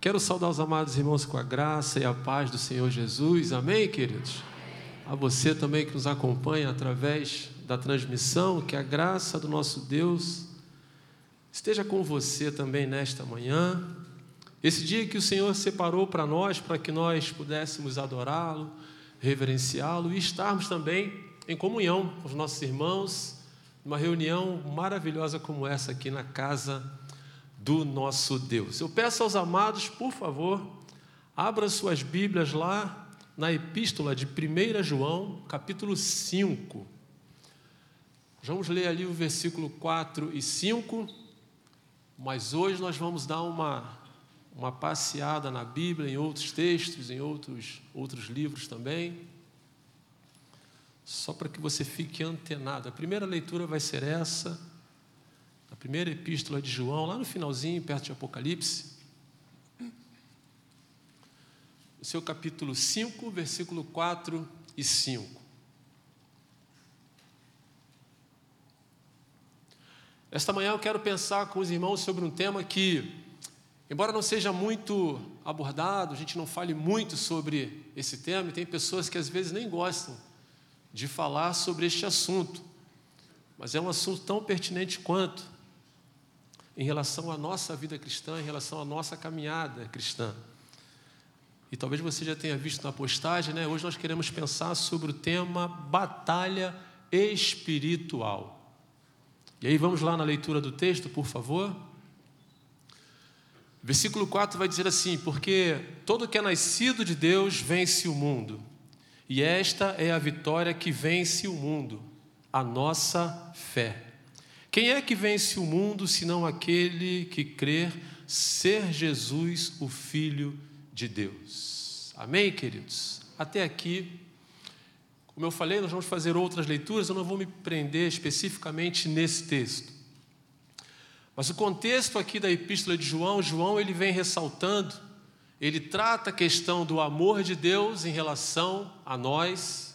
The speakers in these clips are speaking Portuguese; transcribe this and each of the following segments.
Quero saudar os amados irmãos com a graça e a paz do Senhor Jesus. Amém, queridos? A você também que nos acompanha através da transmissão, que a graça do nosso Deus esteja com você também nesta manhã. Esse dia que o Senhor separou para nós, para que nós pudéssemos adorá-lo, reverenciá-lo e estarmos também em comunhão com os nossos irmãos, numa reunião maravilhosa como essa aqui na casa do nosso Deus. Eu peço aos amados, por favor, abra suas Bíblias lá na epístola de 1 João, capítulo 5. Vamos ler ali o versículo 4 e 5, mas hoje nós vamos dar uma, uma passeada na Bíblia, em outros textos, em outros, outros livros também, só para que você fique antenado. A primeira leitura vai ser essa a primeira epístola de João, lá no finalzinho, perto de Apocalipse, o seu capítulo 5, versículo 4 e 5. Esta manhã eu quero pensar com os irmãos sobre um tema que, embora não seja muito abordado, a gente não fale muito sobre esse tema, e tem pessoas que às vezes nem gostam de falar sobre este assunto, mas é um assunto tão pertinente quanto em relação à nossa vida cristã, em relação à nossa caminhada cristã. E talvez você já tenha visto na postagem, né? Hoje nós queremos pensar sobre o tema batalha espiritual. E aí vamos lá na leitura do texto, por favor. Versículo 4 vai dizer assim: Porque todo que é nascido de Deus vence o mundo, e esta é a vitória que vence o mundo, a nossa fé. Quem é que vence o mundo senão aquele que crer ser Jesus o Filho de Deus? Amém, queridos? Até aqui, como eu falei, nós vamos fazer outras leituras, eu não vou me prender especificamente nesse texto. Mas o contexto aqui da epístola de João, João ele vem ressaltando, ele trata a questão do amor de Deus em relação a nós,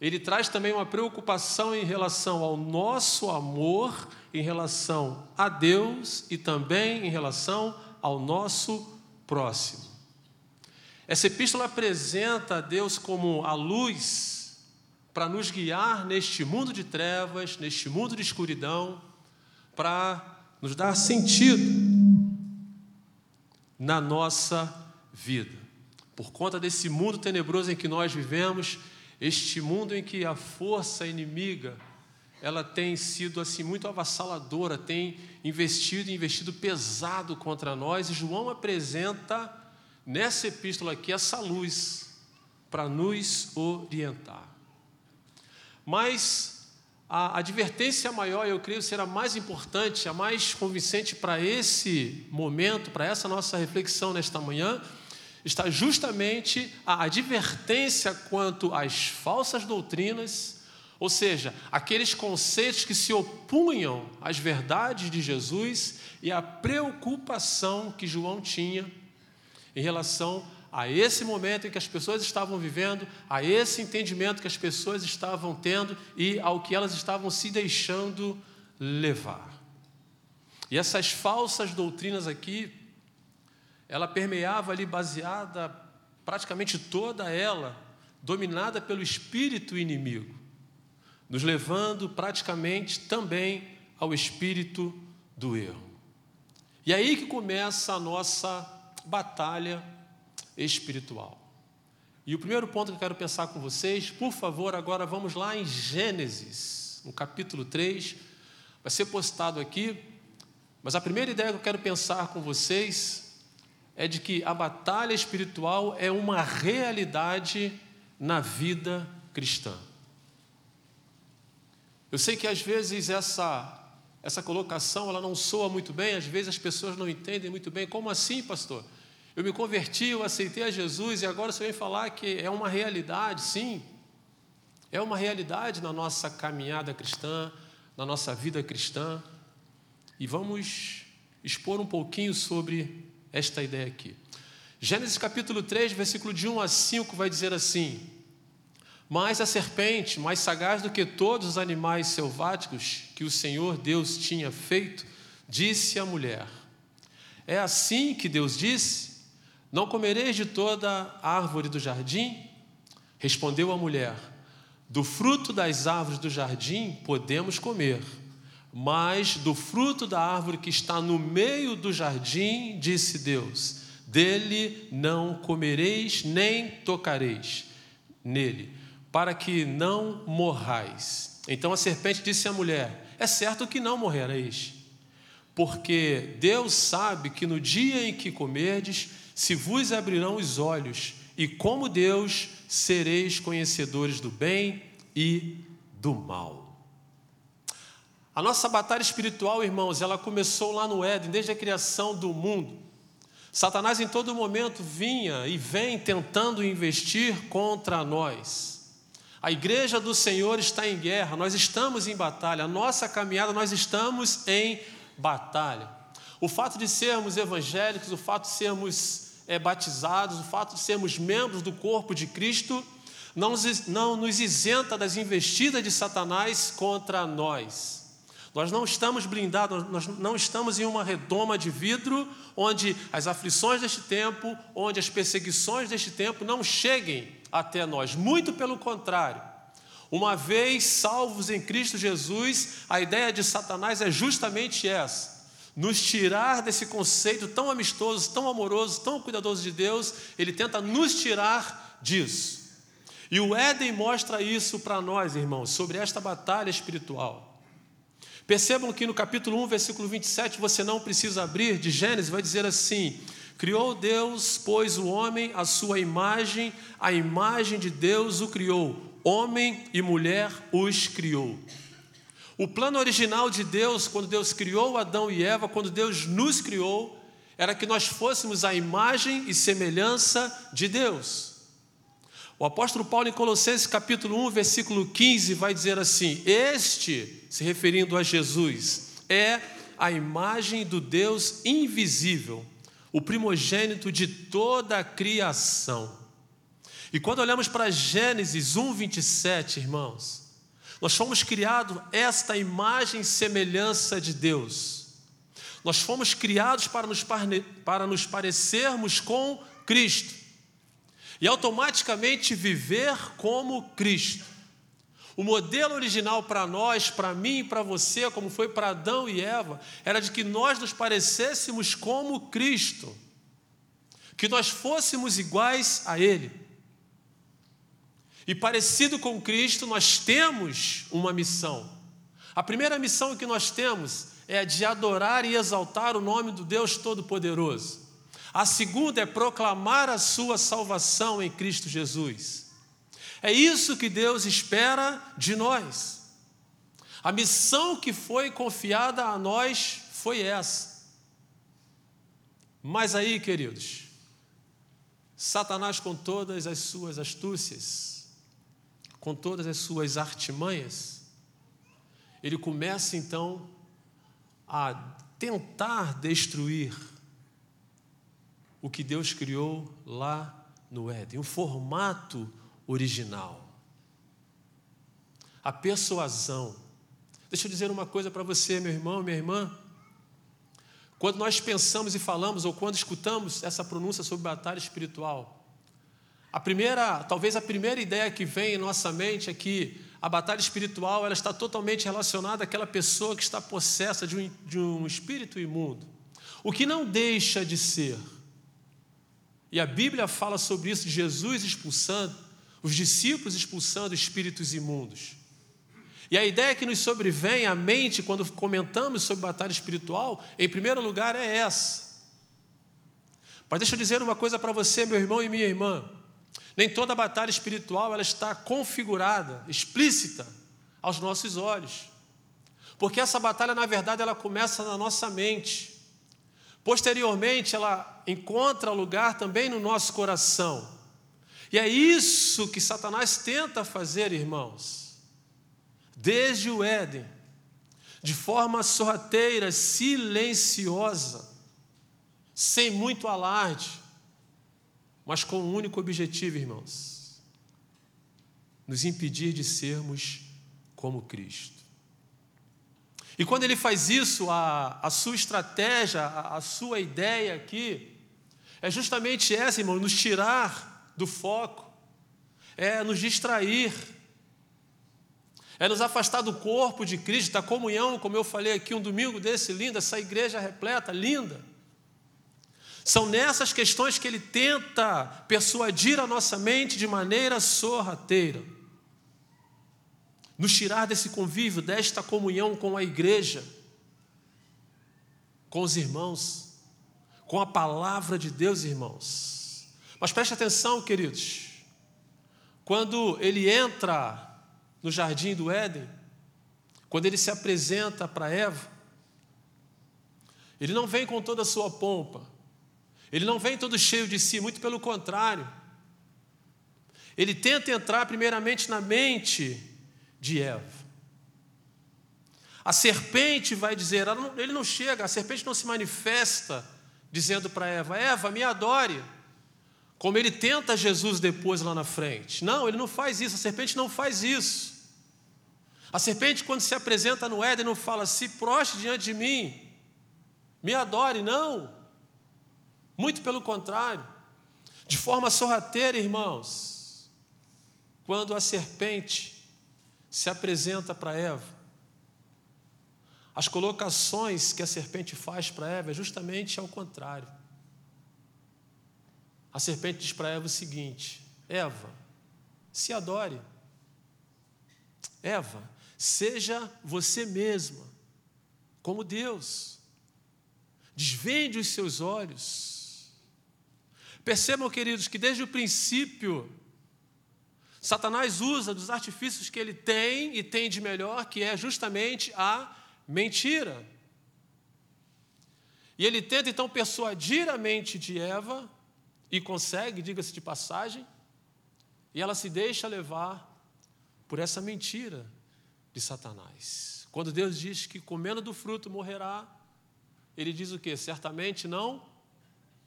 ele traz também uma preocupação em relação ao nosso amor, em relação a Deus e também em relação ao nosso próximo. Essa epístola apresenta a Deus como a luz para nos guiar neste mundo de trevas, neste mundo de escuridão, para nos dar sentido na nossa vida. Por conta desse mundo tenebroso em que nós vivemos, este mundo em que a força inimiga ela tem sido assim muito avassaladora, tem investido investido pesado contra nós, e João apresenta nessa epístola aqui essa luz para nos orientar. Mas a advertência maior, eu creio, será mais importante, a mais convincente para esse momento, para essa nossa reflexão nesta manhã, está justamente a advertência quanto às falsas doutrinas, ou seja, aqueles conceitos que se opunham às verdades de Jesus e a preocupação que João tinha em relação a esse momento em que as pessoas estavam vivendo, a esse entendimento que as pessoas estavam tendo e ao que elas estavam se deixando levar. E essas falsas doutrinas aqui ela permeava ali, baseada, praticamente toda ela, dominada pelo espírito inimigo, nos levando praticamente também ao espírito do erro. E é aí que começa a nossa batalha espiritual. E o primeiro ponto que eu quero pensar com vocês, por favor, agora vamos lá em Gênesis, no capítulo 3, vai ser postado aqui, mas a primeira ideia que eu quero pensar com vocês é de que a batalha espiritual é uma realidade na vida cristã. Eu sei que às vezes essa essa colocação ela não soa muito bem, às vezes as pessoas não entendem muito bem. Como assim, pastor? Eu me converti, eu aceitei a Jesus e agora você vem falar que é uma realidade, sim. É uma realidade na nossa caminhada cristã, na nossa vida cristã. E vamos expor um pouquinho sobre esta ideia aqui. Gênesis capítulo 3, versículo de 1 a 5 vai dizer assim: Mas a serpente, mais sagaz do que todos os animais selváticos que o Senhor Deus tinha feito, disse à mulher: É assim que Deus disse: Não comereis de toda árvore do jardim? Respondeu a mulher: Do fruto das árvores do jardim podemos comer, mas do fruto da árvore que está no meio do jardim, disse Deus: Dele não comereis nem tocareis nele, para que não morrais. Então a serpente disse à mulher: É certo que não morrereis, porque Deus sabe que no dia em que comerdes, se vos abrirão os olhos, e como Deus sereis conhecedores do bem e do mal. A nossa batalha espiritual, irmãos, ela começou lá no Éden, desde a criação do mundo. Satanás em todo momento vinha e vem tentando investir contra nós. A igreja do Senhor está em guerra, nós estamos em batalha, a nossa caminhada, nós estamos em batalha. O fato de sermos evangélicos, o fato de sermos é, batizados, o fato de sermos membros do corpo de Cristo, não, não nos isenta das investidas de Satanás contra nós. Nós não estamos blindados, nós não estamos em uma redoma de vidro onde as aflições deste tempo, onde as perseguições deste tempo não cheguem até nós. Muito pelo contrário. Uma vez salvos em Cristo Jesus, a ideia de Satanás é justamente essa: nos tirar desse conceito tão amistoso, tão amoroso, tão cuidadoso de Deus, ele tenta nos tirar disso. E o Éden mostra isso para nós, irmãos, sobre esta batalha espiritual. Percebam que no capítulo 1, versículo 27, você não precisa abrir, de Gênesis, vai dizer assim: Criou Deus, pois o homem, a sua imagem, a imagem de Deus o criou, homem e mulher os criou. O plano original de Deus, quando Deus criou Adão e Eva, quando Deus nos criou, era que nós fôssemos a imagem e semelhança de Deus. O apóstolo Paulo, em Colossenses capítulo 1, versículo 15, vai dizer assim: Este, se referindo a Jesus, é a imagem do Deus invisível, o primogênito de toda a criação. E quando olhamos para Gênesis 1, 27, irmãos, nós fomos criados esta imagem e semelhança de Deus. Nós fomos criados para nos, para nos parecermos com Cristo e automaticamente viver como Cristo. O modelo original para nós, para mim e para você, como foi para Adão e Eva, era de que nós nos parecêssemos como Cristo, que nós fôssemos iguais a Ele. E parecido com Cristo, nós temos uma missão. A primeira missão que nós temos é a de adorar e exaltar o nome do Deus Todo-Poderoso. A segunda é proclamar a sua salvação em Cristo Jesus. É isso que Deus espera de nós. A missão que foi confiada a nós foi essa. Mas aí, queridos, Satanás, com todas as suas astúcias, com todas as suas artimanhas, ele começa então a tentar destruir o que Deus criou lá no Éden, o formato original. A persuasão. Deixa eu dizer uma coisa para você, meu irmão, minha irmã. Quando nós pensamos e falamos, ou quando escutamos essa pronúncia sobre batalha espiritual, a primeira, talvez a primeira ideia que vem em nossa mente é que a batalha espiritual ela está totalmente relacionada àquela pessoa que está possessa de um, de um espírito imundo. O que não deixa de ser. E a Bíblia fala sobre isso Jesus expulsando, os discípulos expulsando espíritos imundos. E a ideia que nos sobrevém à mente quando comentamos sobre batalha espiritual, em primeiro lugar, é essa. Mas deixa eu dizer uma coisa para você, meu irmão e minha irmã. Nem toda batalha espiritual ela está configurada, explícita aos nossos olhos. Porque essa batalha, na verdade, ela começa na nossa mente. Posteriormente, ela encontra lugar também no nosso coração. E é isso que Satanás tenta fazer, irmãos. Desde o Éden, de forma sorrateira, silenciosa, sem muito alarde, mas com um único objetivo, irmãos: nos impedir de sermos como Cristo. E quando ele faz isso, a, a sua estratégia, a, a sua ideia aqui, é justamente essa, irmão, nos tirar do foco, é nos distrair, é nos afastar do corpo de Cristo, da comunhão, como eu falei aqui um domingo desse lindo, essa igreja repleta, linda. São nessas questões que ele tenta persuadir a nossa mente de maneira sorrateira. Nos tirar desse convívio, desta comunhão com a igreja, com os irmãos, com a palavra de Deus, irmãos. Mas preste atenção, queridos. Quando ele entra no jardim do Éden, quando ele se apresenta para Eva, ele não vem com toda a sua pompa, ele não vem todo cheio de si, muito pelo contrário. Ele tenta entrar primeiramente na mente de Eva. A serpente vai dizer, ele não chega, a serpente não se manifesta dizendo para Eva: Eva, me adore. Como ele tenta Jesus depois lá na frente. Não, ele não faz isso, a serpente não faz isso. A serpente, quando se apresenta no Éden, não fala: se proste diante de mim, me adore, não. Muito pelo contrário, de forma sorrateira, irmãos, quando a serpente se apresenta para Eva, as colocações que a serpente faz para Eva é justamente ao contrário. A serpente diz para Eva o seguinte: Eva, se adore. Eva, seja você mesma, como Deus. Desvende os seus olhos Percebam, queridos, que desde o princípio, Satanás usa dos artifícios que ele tem e tem de melhor, que é justamente a mentira. E ele tenta então persuadir a mente de Eva, e consegue, diga-se de passagem, e ela se deixa levar por essa mentira de Satanás. Quando Deus diz que comendo do fruto morrerá, ele diz o que? Certamente não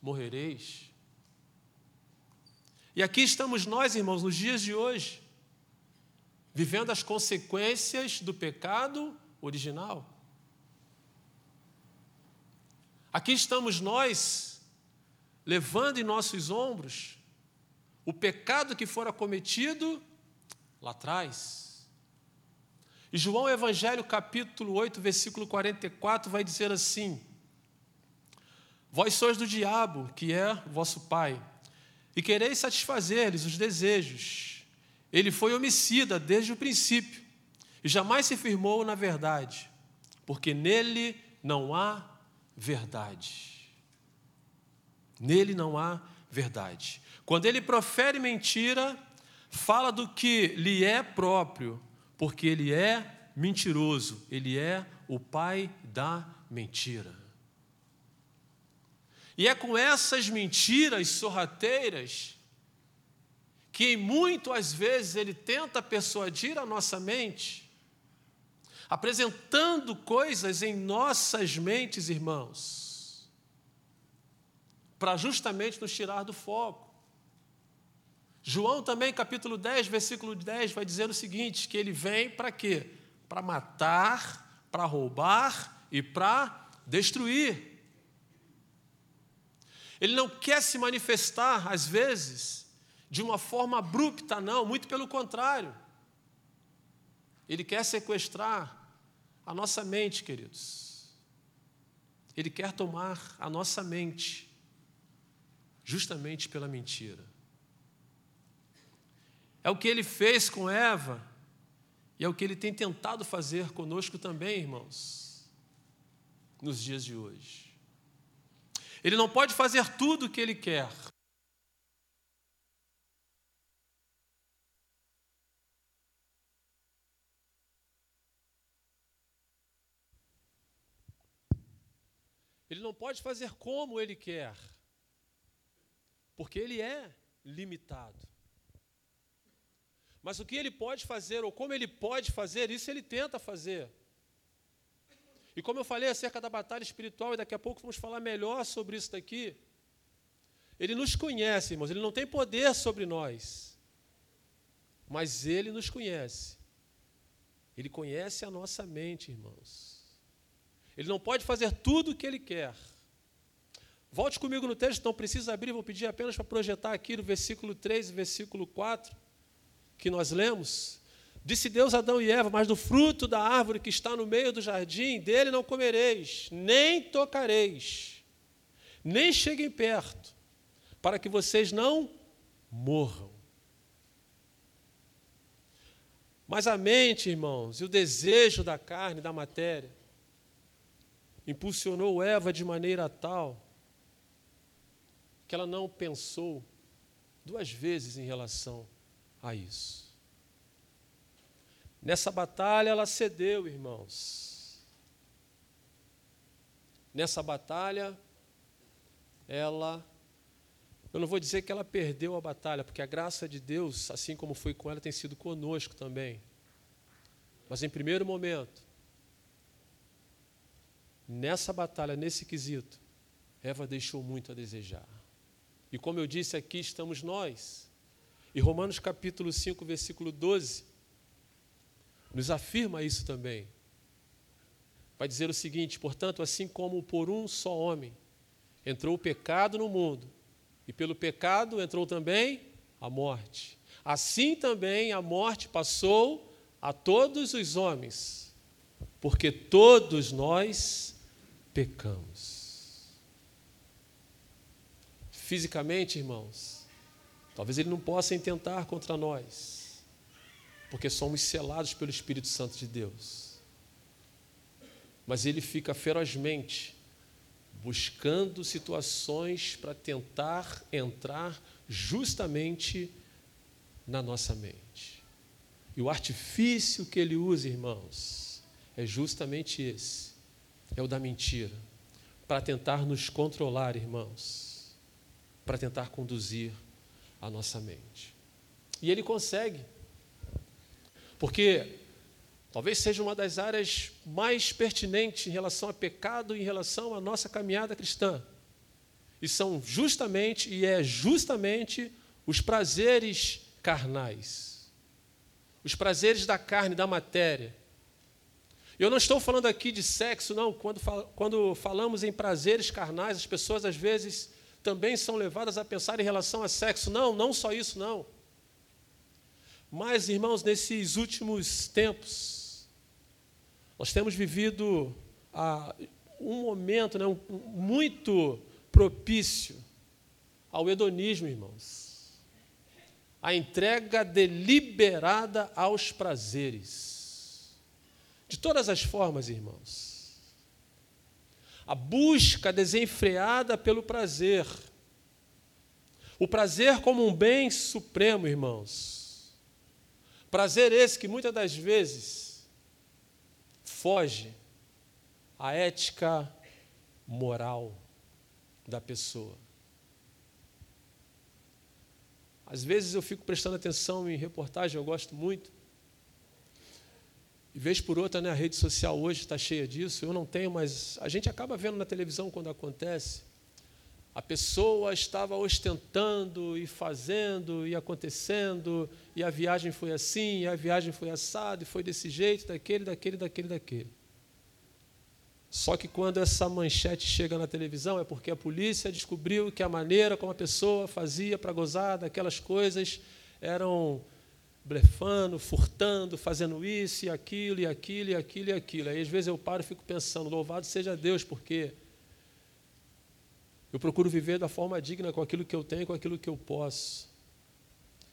morrereis. E aqui estamos nós, irmãos, nos dias de hoje, vivendo as consequências do pecado original. Aqui estamos nós, levando em nossos ombros o pecado que fora cometido lá atrás. E João Evangelho, capítulo 8, versículo 44, vai dizer assim: Vós sois do diabo, que é vosso pai e quereis satisfazer-lhes os desejos. Ele foi homicida desde o princípio e jamais se firmou na verdade, porque nele não há verdade. Nele não há verdade. Quando ele profere mentira, fala do que lhe é próprio, porque ele é mentiroso, ele é o pai da mentira. E é com essas mentiras sorrateiras que muitas vezes ele tenta persuadir a nossa mente, apresentando coisas em nossas mentes, irmãos, para justamente nos tirar do foco. João também, capítulo 10, versículo 10, vai dizer o seguinte: que ele vem para quê? Para matar, para roubar e para destruir. Ele não quer se manifestar, às vezes, de uma forma abrupta, não, muito pelo contrário. Ele quer sequestrar a nossa mente, queridos. Ele quer tomar a nossa mente, justamente pela mentira. É o que ele fez com Eva, e é o que ele tem tentado fazer conosco também, irmãos, nos dias de hoje. Ele não pode fazer tudo o que ele quer. Ele não pode fazer como ele quer, porque ele é limitado. Mas o que ele pode fazer, ou como ele pode fazer, isso ele tenta fazer. E como eu falei acerca da batalha espiritual, e daqui a pouco vamos falar melhor sobre isso daqui, ele nos conhece, irmãos, ele não tem poder sobre nós, mas ele nos conhece. Ele conhece a nossa mente, irmãos. Ele não pode fazer tudo o que ele quer. Volte comigo no texto, não precisa abrir, vou pedir apenas para projetar aqui no versículo 3 e versículo 4, que nós lemos. Disse Deus a Adão e Eva: Mas do fruto da árvore que está no meio do jardim, dele não comereis, nem tocareis, nem cheguem perto, para que vocês não morram. Mas a mente, irmãos, e o desejo da carne, da matéria, impulsionou Eva de maneira tal que ela não pensou duas vezes em relação a isso. Nessa batalha ela cedeu, irmãos. Nessa batalha ela eu não vou dizer que ela perdeu a batalha, porque a graça de Deus, assim como foi com ela, tem sido conosco também. Mas em primeiro momento, nessa batalha, nesse quesito, Eva deixou muito a desejar. E como eu disse aqui, estamos nós. E Romanos capítulo 5, versículo 12, nos afirma isso também. Vai dizer o seguinte: portanto, assim como por um só homem entrou o pecado no mundo, e pelo pecado entrou também a morte. Assim também a morte passou a todos os homens, porque todos nós pecamos. Fisicamente, irmãos, talvez ele não possa intentar contra nós, porque somos selados pelo Espírito Santo de Deus. Mas ele fica ferozmente buscando situações para tentar entrar justamente na nossa mente. E o artifício que ele usa, irmãos, é justamente esse: é o da mentira, para tentar nos controlar, irmãos, para tentar conduzir a nossa mente. E ele consegue, porque Talvez seja uma das áreas mais pertinentes em relação a pecado e em relação à nossa caminhada cristã. E são justamente, e é justamente, os prazeres carnais. Os prazeres da carne, da matéria. Eu não estou falando aqui de sexo, não. Quando, quando falamos em prazeres carnais, as pessoas às vezes também são levadas a pensar em relação a sexo. Não, não só isso, não. Mas, irmãos, nesses últimos tempos, nós temos vivido ah, um momento né, um, muito propício ao hedonismo, irmãos. A entrega deliberada aos prazeres. De todas as formas, irmãos. A busca desenfreada pelo prazer. O prazer como um bem supremo, irmãos. Prazer esse que muitas das vezes foge à ética moral da pessoa. Às vezes eu fico prestando atenção em reportagem, eu gosto muito. E vez por outra, né, a rede social hoje está cheia disso. Eu não tenho, mas a gente acaba vendo na televisão quando acontece. A pessoa estava ostentando e fazendo e acontecendo, e a viagem foi assim, e a viagem foi assada, e foi desse jeito, daquele, daquele, daquele, daquele. Só que quando essa manchete chega na televisão é porque a polícia descobriu que a maneira como a pessoa fazia para gozar daquelas coisas eram blefando, furtando, fazendo isso e aquilo e aquilo e aquilo e aquilo. Aí às vezes eu paro e fico pensando, louvado seja Deus, porque eu procuro viver da forma digna com aquilo que eu tenho, com aquilo que eu posso.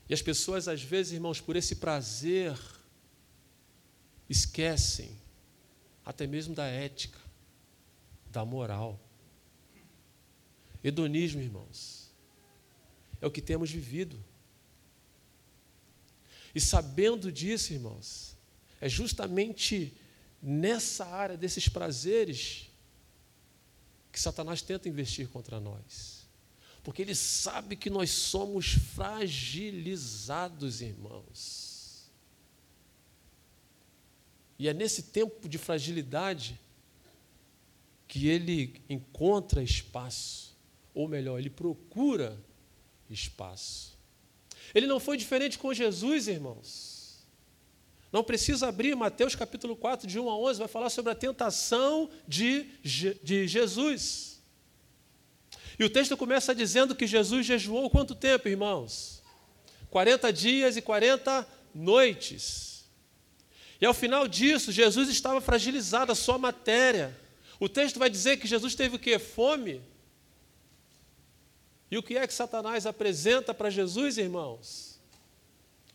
E as pessoas, às vezes, irmãos, por esse prazer, esquecem até mesmo da ética, da moral. Hedonismo, irmãos, é o que temos vivido. E sabendo disso, irmãos, é justamente nessa área desses prazeres que Satanás tenta investir contra nós. Porque ele sabe que nós somos fragilizados, irmãos. E é nesse tempo de fragilidade que ele encontra espaço, ou melhor, ele procura espaço. Ele não foi diferente com Jesus, irmãos. Não precisa abrir Mateus capítulo 4, de 1 a 11, vai falar sobre a tentação de, de Jesus. E o texto começa dizendo que Jesus jejuou quanto tempo, irmãos? 40 dias e 40 noites. E ao final disso, Jesus estava fragilizado, a sua matéria. O texto vai dizer que Jesus teve o quê? Fome. E o que é que Satanás apresenta para Jesus, irmãos?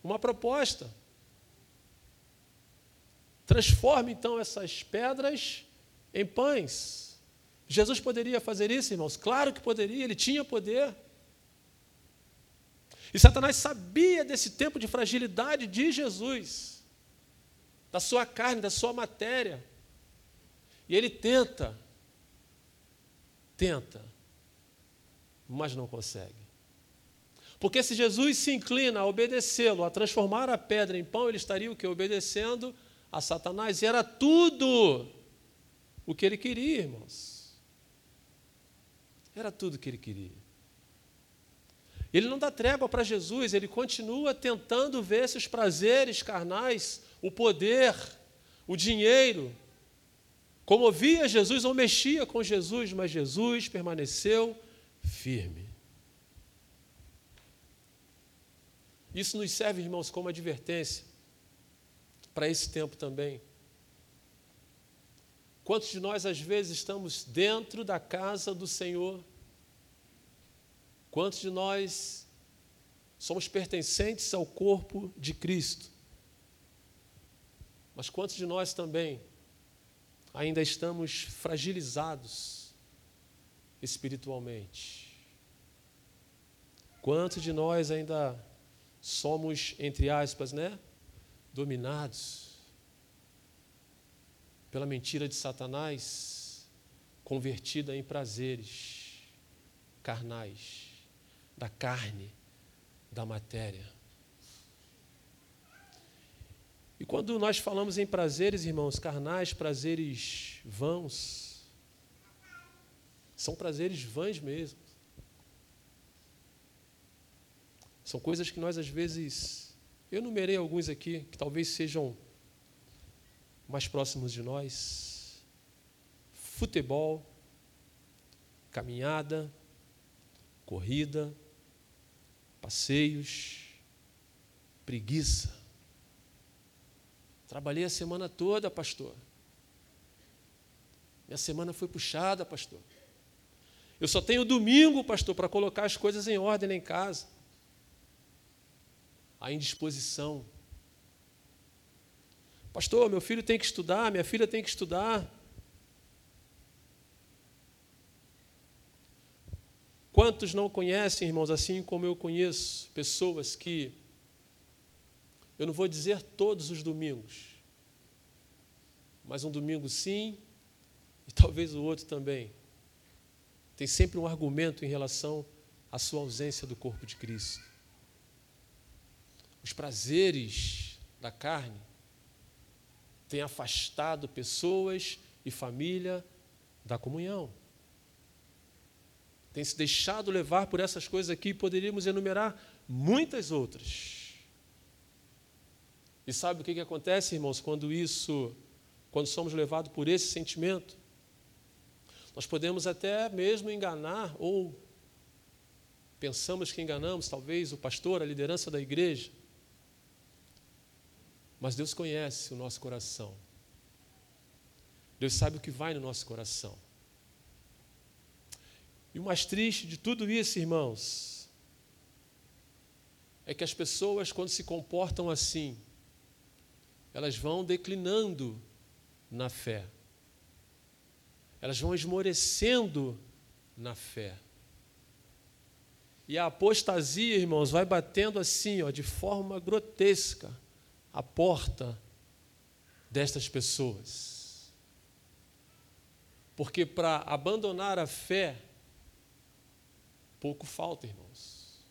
Uma proposta. Transforme então essas pedras em pães. Jesus poderia fazer isso, irmãos? Claro que poderia, ele tinha poder. E Satanás sabia desse tempo de fragilidade de Jesus, da sua carne, da sua matéria. E ele tenta, tenta, mas não consegue. Porque se Jesus se inclina a obedecê-lo, a transformar a pedra em pão, ele estaria o que? Obedecendo a Satanás. E era tudo o que ele queria, irmãos. Era tudo o que ele queria. Ele não dá trégua para Jesus, ele continua tentando ver se os prazeres carnais, o poder, o dinheiro, comovia Jesus ou mexia com Jesus, mas Jesus permaneceu firme. Isso nos serve, irmãos, como advertência para esse tempo também. Quantos de nós, às vezes, estamos dentro da casa do Senhor? Quantos de nós somos pertencentes ao corpo de Cristo? Mas quantos de nós também ainda estamos fragilizados espiritualmente? Quantos de nós ainda somos, entre aspas, né, dominados pela mentira de Satanás, convertida em prazeres carnais, da carne, da matéria. E quando nós falamos em prazeres, irmãos, carnais, prazeres vãos, são prazeres vãs mesmo. São coisas que nós às vezes eu numerei alguns aqui que talvez sejam mais próximos de nós: futebol, caminhada, corrida, passeios, preguiça. Trabalhei a semana toda, pastor. Minha semana foi puxada, pastor. Eu só tenho domingo, pastor, para colocar as coisas em ordem lá em casa a indisposição. Pastor, meu filho tem que estudar, minha filha tem que estudar. Quantos não conhecem, irmãos, assim como eu conheço, pessoas que, eu não vou dizer todos os domingos, mas um domingo sim, e talvez o outro também, tem sempre um argumento em relação à sua ausência do corpo de Cristo os prazeres da carne têm afastado pessoas e família da comunhão. Tem se deixado levar por essas coisas aqui, poderíamos enumerar muitas outras. E sabe o que, que acontece, irmãos, quando isso, quando somos levados por esse sentimento? Nós podemos até mesmo enganar, ou pensamos que enganamos, talvez, o pastor, a liderança da igreja. Mas Deus conhece o nosso coração. Deus sabe o que vai no nosso coração. E o mais triste de tudo isso, irmãos, é que as pessoas, quando se comportam assim, elas vão declinando na fé. Elas vão esmorecendo na fé. E a apostasia, irmãos, vai batendo assim, ó, de forma grotesca a porta destas pessoas. Porque para abandonar a fé, pouco falta, irmãos.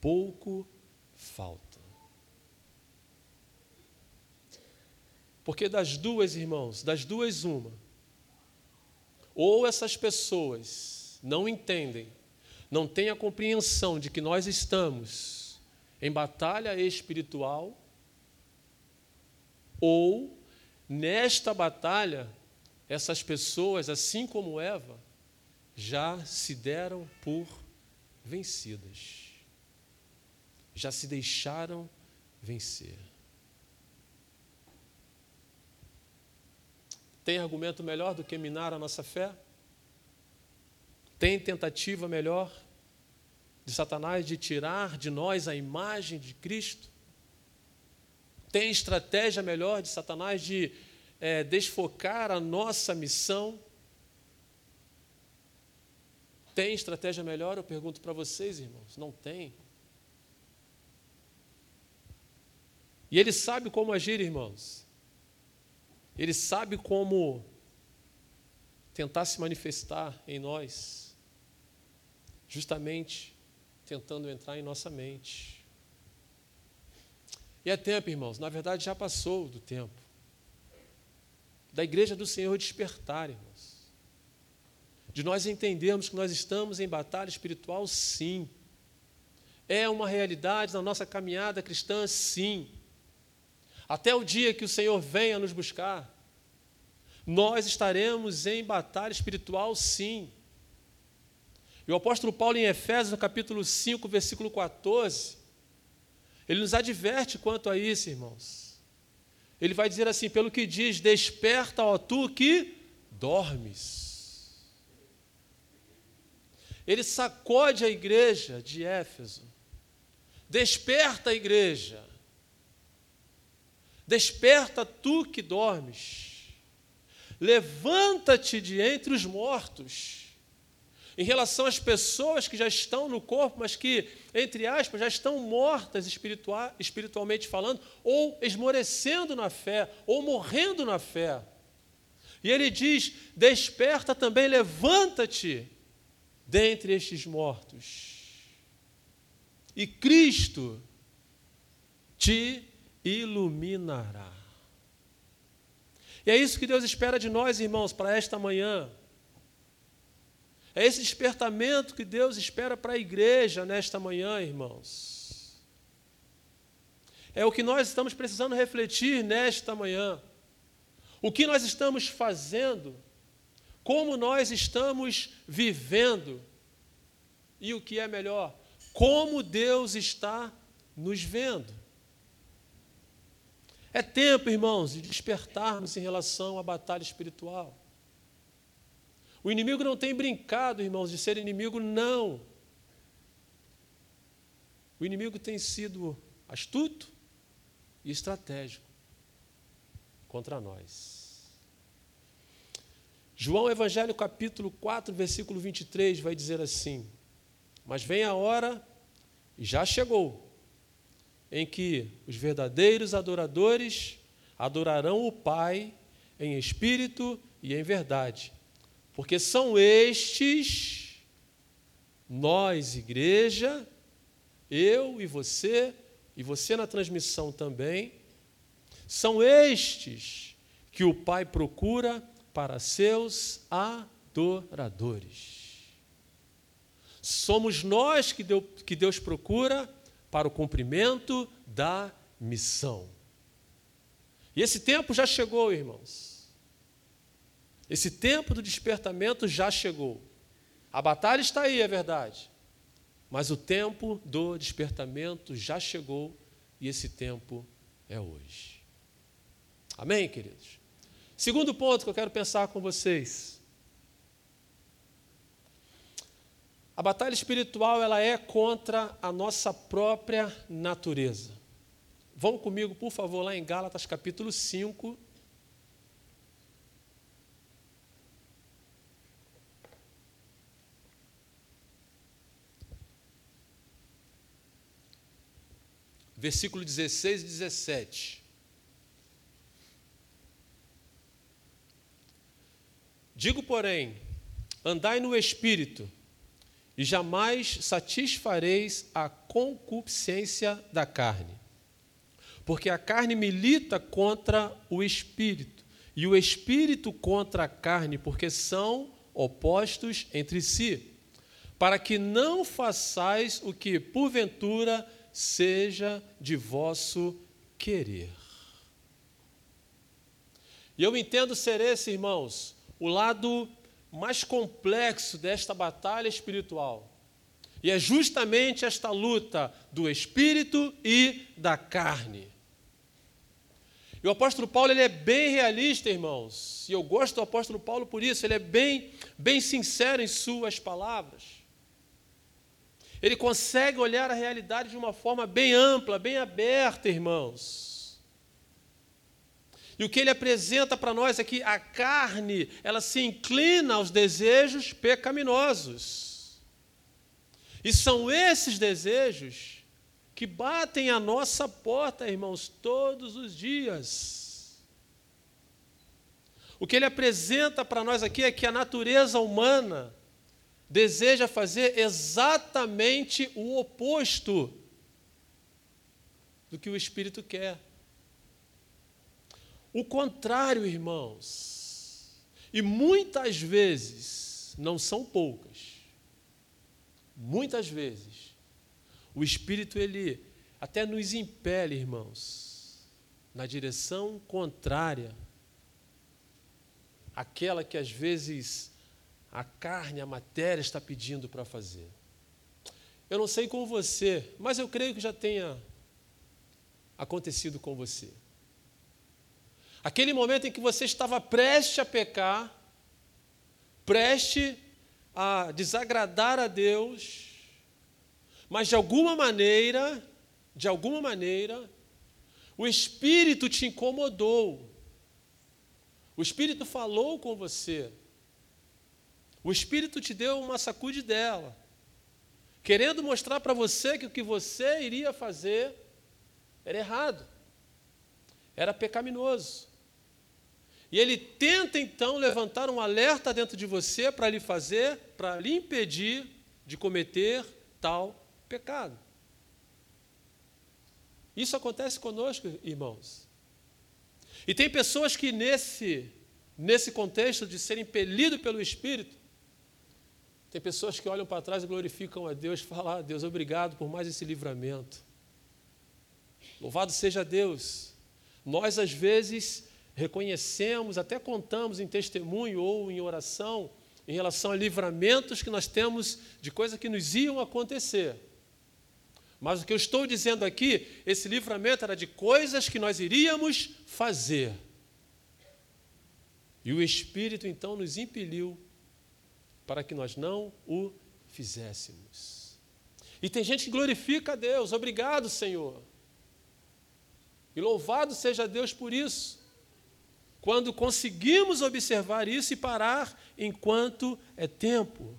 Pouco falta. Porque das duas, irmãos, das duas, uma. Ou essas pessoas não entendem, não têm a compreensão de que nós estamos em batalha espiritual, Ou, nesta batalha, essas pessoas, assim como Eva, já se deram por vencidas, já se deixaram vencer. Tem argumento melhor do que minar a nossa fé? Tem tentativa melhor de Satanás de tirar de nós a imagem de Cristo? Tem estratégia melhor de Satanás de é, desfocar a nossa missão? Tem estratégia melhor? Eu pergunto para vocês, irmãos. Não tem. E ele sabe como agir, irmãos. Ele sabe como tentar se manifestar em nós, justamente tentando entrar em nossa mente. E é tempo, irmãos, na verdade já passou do tempo da igreja do Senhor despertar, irmãos. De nós entendermos que nós estamos em batalha espiritual, sim. É uma realidade na nossa caminhada cristã, sim. Até o dia que o Senhor venha nos buscar, nós estaremos em batalha espiritual, sim. E o apóstolo Paulo, em Efésios, no capítulo 5, versículo 14, ele nos adverte quanto a isso, irmãos. Ele vai dizer assim: pelo que diz, desperta, ó tu que dormes. Ele sacode a igreja de Éfeso. Desperta a igreja. Desperta tu que dormes. Levanta-te de entre os mortos em relação às pessoas que já estão no corpo, mas que, entre aspas, já estão mortas espiritual, espiritualmente falando, ou esmorecendo na fé, ou morrendo na fé. E ele diz: Desperta também, levanta-te dentre estes mortos. E Cristo te iluminará. E é isso que Deus espera de nós, irmãos, para esta manhã. É esse despertamento que Deus espera para a igreja nesta manhã, irmãos. É o que nós estamos precisando refletir nesta manhã. O que nós estamos fazendo, como nós estamos vivendo, e o que é melhor, como Deus está nos vendo. É tempo, irmãos, de despertarmos em relação à batalha espiritual. O inimigo não tem brincado, irmãos, de ser inimigo, não. O inimigo tem sido astuto e estratégico contra nós. João Evangelho capítulo 4, versículo 23 vai dizer assim: Mas vem a hora, e já chegou, em que os verdadeiros adoradores adorarão o Pai em espírito e em verdade, porque são estes, nós, igreja, eu e você, e você na transmissão também, são estes que o Pai procura para seus adoradores. Somos nós que Deus procura para o cumprimento da missão. E esse tempo já chegou, irmãos. Esse tempo do despertamento já chegou. A batalha está aí, é verdade. Mas o tempo do despertamento já chegou e esse tempo é hoje. Amém, queridos? Segundo ponto que eu quero pensar com vocês. A batalha espiritual ela é contra a nossa própria natureza. Vão comigo, por favor, lá em Gálatas capítulo 5, versículo 16 e 17. Digo, porém, andai no espírito, e jamais satisfareis a concupiscência da carne. Porque a carne milita contra o espírito, e o espírito contra a carne, porque são opostos entre si, para que não façais o que porventura seja de vosso querer. E eu entendo ser esse, irmãos, o lado mais complexo desta batalha espiritual. E é justamente esta luta do espírito e da carne. E o apóstolo Paulo ele é bem realista, irmãos. E eu gosto do apóstolo Paulo por isso, ele é bem, bem sincero em suas palavras. Ele consegue olhar a realidade de uma forma bem ampla, bem aberta, irmãos. E o que ele apresenta para nós é que a carne, ela se inclina aos desejos pecaminosos. E são esses desejos que batem a nossa porta, irmãos, todos os dias. O que ele apresenta para nós aqui é que a natureza humana deseja fazer exatamente o oposto do que o Espírito quer. O contrário, irmãos. E muitas vezes, não são poucas, muitas vezes, o Espírito, ele até nos impele, irmãos, na direção contrária àquela que às vezes a carne, a matéria está pedindo para fazer. Eu não sei com você, mas eu creio que já tenha acontecido com você. Aquele momento em que você estava prestes a pecar, prestes a desagradar a Deus, mas de alguma maneira, de alguma maneira, o Espírito te incomodou. O Espírito falou com você. O Espírito te deu uma sacude dela, querendo mostrar para você que o que você iria fazer era errado, era pecaminoso. E ele tenta então levantar um alerta dentro de você para lhe fazer, para lhe impedir de cometer tal pecado. Isso acontece conosco, irmãos. E tem pessoas que nesse nesse contexto de ser impelido pelo Espírito, tem pessoas que olham para trás e glorificam a Deus, falam: ah, Deus, obrigado por mais esse livramento. Louvado seja Deus. Nós às vezes reconhecemos, até contamos em testemunho ou em oração em relação a livramentos que nós temos de coisas que nos iam acontecer. Mas o que eu estou dizendo aqui, esse livramento era de coisas que nós iríamos fazer. E o Espírito então nos impeliu para que nós não o fizéssemos. E tem gente que glorifica a Deus, obrigado, Senhor. E louvado seja Deus por isso. Quando conseguimos observar isso e parar enquanto é tempo.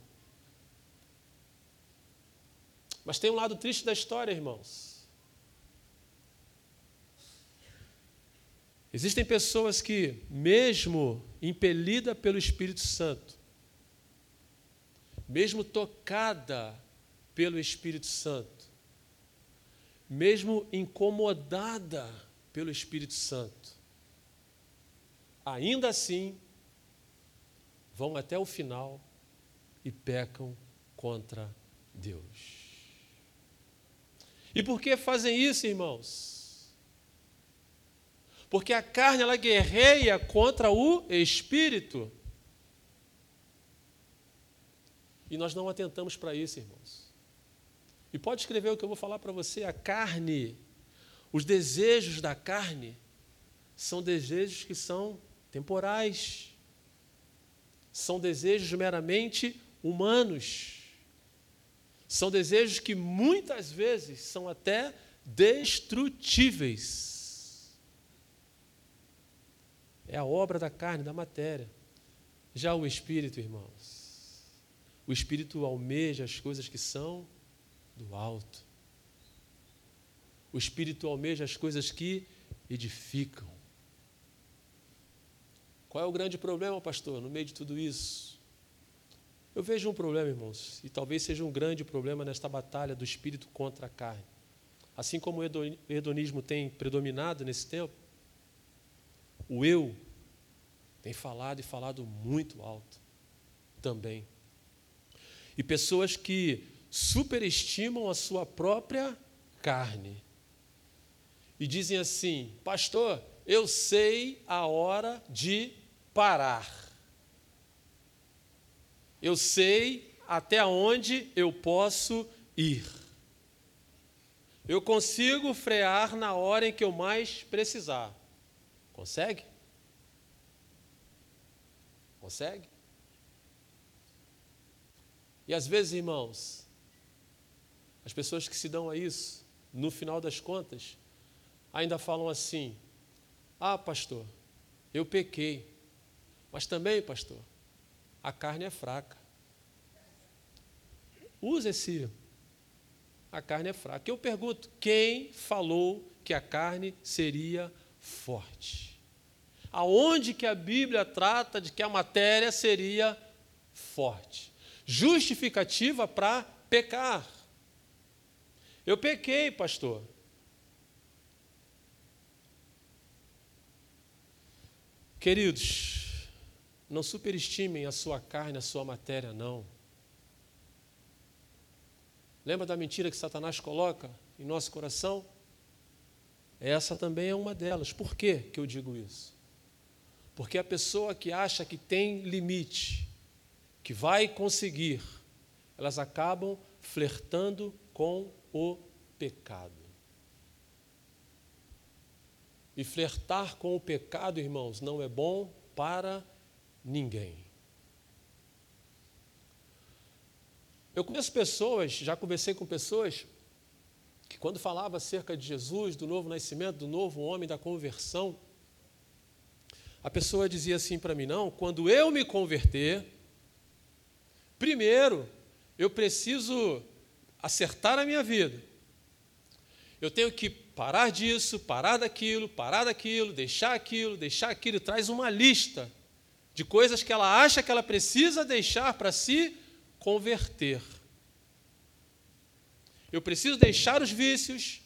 Mas tem um lado triste da história, irmãos. Existem pessoas que, mesmo impelida pelo Espírito Santo, mesmo tocada pelo Espírito Santo, mesmo incomodada pelo Espírito Santo, ainda assim vão até o final e pecam contra Deus. E por que fazem isso, irmãos? Porque a carne ela guerreia contra o espírito. E nós não atentamos para isso, irmãos. E pode escrever o que eu vou falar para você: a carne, os desejos da carne, são desejos que são temporais, são desejos meramente humanos. São desejos que muitas vezes são até destrutíveis. É a obra da carne, da matéria. Já o espírito, irmãos, o espírito almeja as coisas que são do alto. O espírito almeja as coisas que edificam. Qual é o grande problema, pastor, no meio de tudo isso? Eu vejo um problema, irmãos, e talvez seja um grande problema nesta batalha do espírito contra a carne. Assim como o hedonismo tem predominado nesse tempo, o eu tem falado e falado muito alto também. E pessoas que superestimam a sua própria carne e dizem assim: Pastor, eu sei a hora de parar. Eu sei até onde eu posso ir. Eu consigo frear na hora em que eu mais precisar. Consegue? Consegue? E às vezes, irmãos, as pessoas que se dão a isso, no final das contas, ainda falam assim: Ah, pastor, eu pequei. Mas também, pastor, a carne é fraca. Usa esse. A carne é fraca. Eu pergunto: quem falou que a carne seria forte? Aonde que a Bíblia trata de que a matéria seria forte? Justificativa para pecar. Eu pequei, pastor. Queridos, não superestimem a sua carne, a sua matéria, não. Lembra da mentira que Satanás coloca em nosso coração? Essa também é uma delas. Por que, que eu digo isso? Porque a pessoa que acha que tem limite, que vai conseguir, elas acabam flertando com o pecado. E flertar com o pecado, irmãos, não é bom para ninguém. Eu conheço pessoas, já conversei com pessoas, que quando falava acerca de Jesus, do novo nascimento, do novo homem, da conversão, a pessoa dizia assim para mim: não, quando eu me converter, primeiro eu preciso acertar a minha vida. Eu tenho que parar disso, parar daquilo, parar daquilo, deixar aquilo, deixar aquilo. Traz uma lista de coisas que ela acha que ela precisa deixar para se converter. Eu preciso deixar os vícios,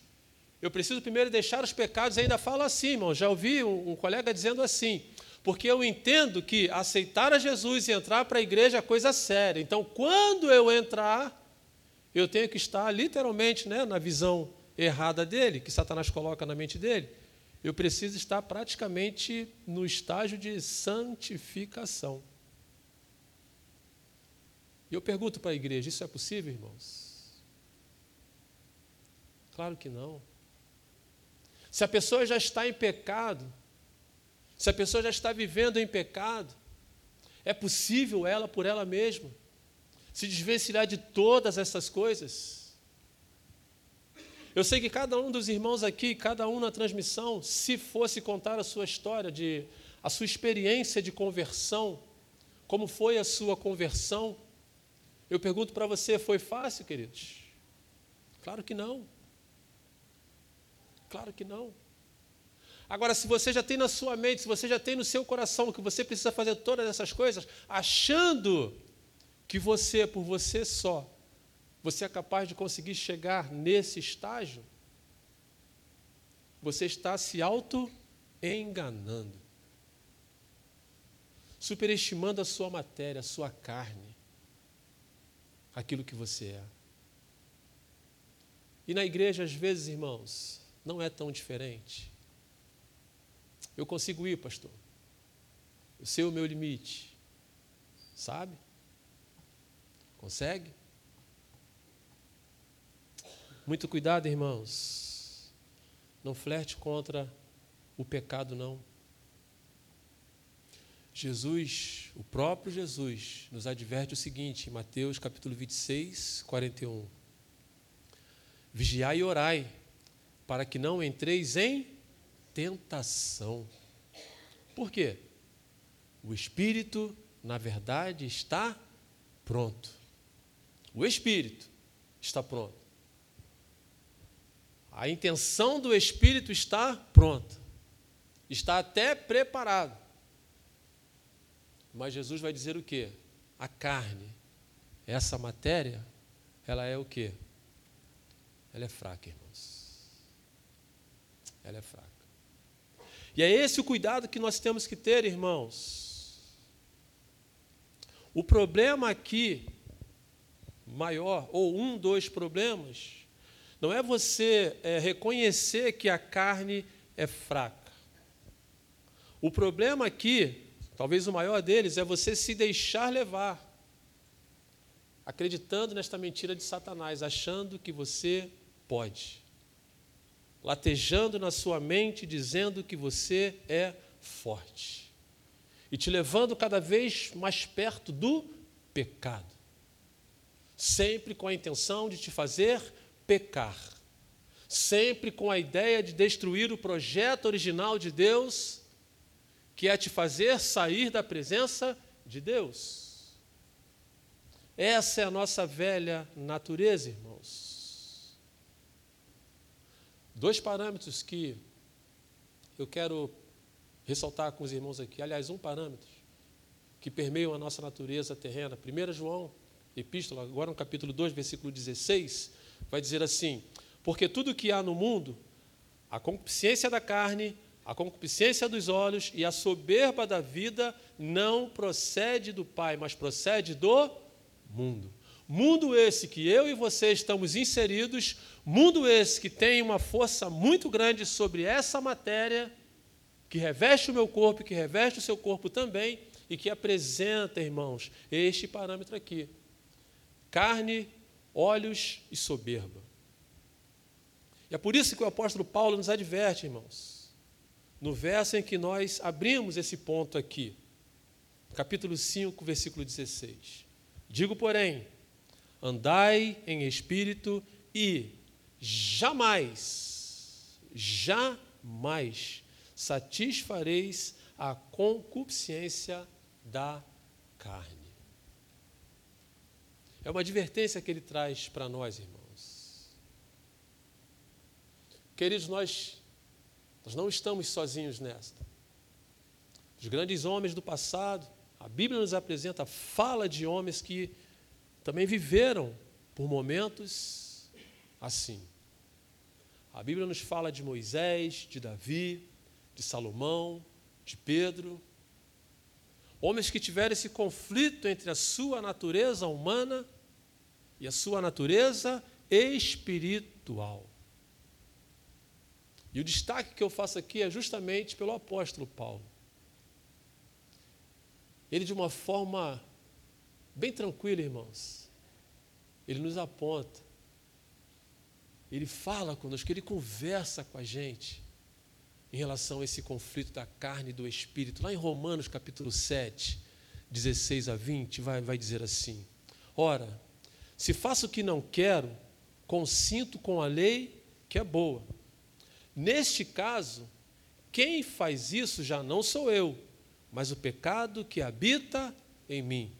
eu preciso primeiro deixar os pecados. E ainda fala assim, irmão. Já ouvi um colega dizendo assim: porque eu entendo que aceitar a Jesus e entrar para a igreja é coisa séria. Então, quando eu entrar, eu tenho que estar literalmente né, na visão errada dele, que Satanás coloca na mente dele. Eu preciso estar praticamente no estágio de santificação. E eu pergunto para a igreja: isso é possível, irmãos? Claro que não. Se a pessoa já está em pecado, se a pessoa já está vivendo em pecado, é possível ela, por ela mesma, se desvencilhar de todas essas coisas? Eu sei que cada um dos irmãos aqui, cada um na transmissão, se fosse contar a sua história, de, a sua experiência de conversão, como foi a sua conversão, eu pergunto para você: foi fácil, queridos? Claro que não. Claro que não. Agora, se você já tem na sua mente, se você já tem no seu coração que você precisa fazer todas essas coisas, achando que você, por você só, você é capaz de conseguir chegar nesse estágio, você está se auto-enganando, superestimando a sua matéria, a sua carne aquilo que você é. E na igreja, às vezes, irmãos, não é tão diferente. Eu consigo ir, pastor. Eu sei o meu limite. Sabe? Consegue? Muito cuidado, irmãos. Não flerte contra o pecado, não. Jesus, o próprio Jesus, nos adverte o seguinte, em Mateus capítulo 26, 41. Vigiai e orai, para que não entreis em tentação. Por quê? O espírito, na verdade, está pronto. O espírito está pronto. A intenção do espírito está pronta. Está até preparado. Mas Jesus vai dizer o quê? A carne, essa matéria, ela é o quê? Ela é fraca, irmãos. Ela é fraca. E é esse o cuidado que nós temos que ter, irmãos. O problema aqui, maior, ou um dos problemas, não é você é, reconhecer que a carne é fraca. O problema aqui, talvez o maior deles, é você se deixar levar, acreditando nesta mentira de Satanás, achando que você pode, latejando na sua mente, dizendo que você é forte, e te levando cada vez mais perto do pecado, sempre com a intenção de te fazer pecar, sempre com a ideia de destruir o projeto original de Deus que é te fazer sair da presença de Deus. Essa é a nossa velha natureza, irmãos. Dois parâmetros que eu quero ressaltar com os irmãos aqui. Aliás, um parâmetro que permeiam a nossa natureza terrena. 1 João, epístola, agora no capítulo 2, versículo 16, vai dizer assim: Porque tudo que há no mundo, a concupiscência da carne, a concupiscência dos olhos e a soberba da vida não procede do Pai, mas procede do mundo. Mundo esse que eu e você estamos inseridos, mundo esse que tem uma força muito grande sobre essa matéria, que reveste o meu corpo, que reveste o seu corpo também, e que apresenta, irmãos, este parâmetro aqui: carne, olhos e soberba. E é por isso que o apóstolo Paulo nos adverte, irmãos no verso em que nós abrimos esse ponto aqui, capítulo 5, versículo 16. Digo, porém, andai em espírito e jamais, jamais satisfareis a concupiscência da carne. É uma advertência que ele traz para nós, irmãos. Queridos, nós nós não estamos sozinhos nesta. Os grandes homens do passado, a Bíblia nos apresenta, fala de homens que também viveram por momentos assim. A Bíblia nos fala de Moisés, de Davi, de Salomão, de Pedro. Homens que tiveram esse conflito entre a sua natureza humana e a sua natureza espiritual. E o destaque que eu faço aqui é justamente pelo apóstolo Paulo. Ele, de uma forma bem tranquila, irmãos, ele nos aponta, ele fala conosco, ele conversa com a gente em relação a esse conflito da carne e do espírito. Lá em Romanos capítulo 7, 16 a 20, vai, vai dizer assim: Ora, se faço o que não quero, consinto com a lei que é boa. Neste caso, quem faz isso já não sou eu, mas o pecado que habita em mim.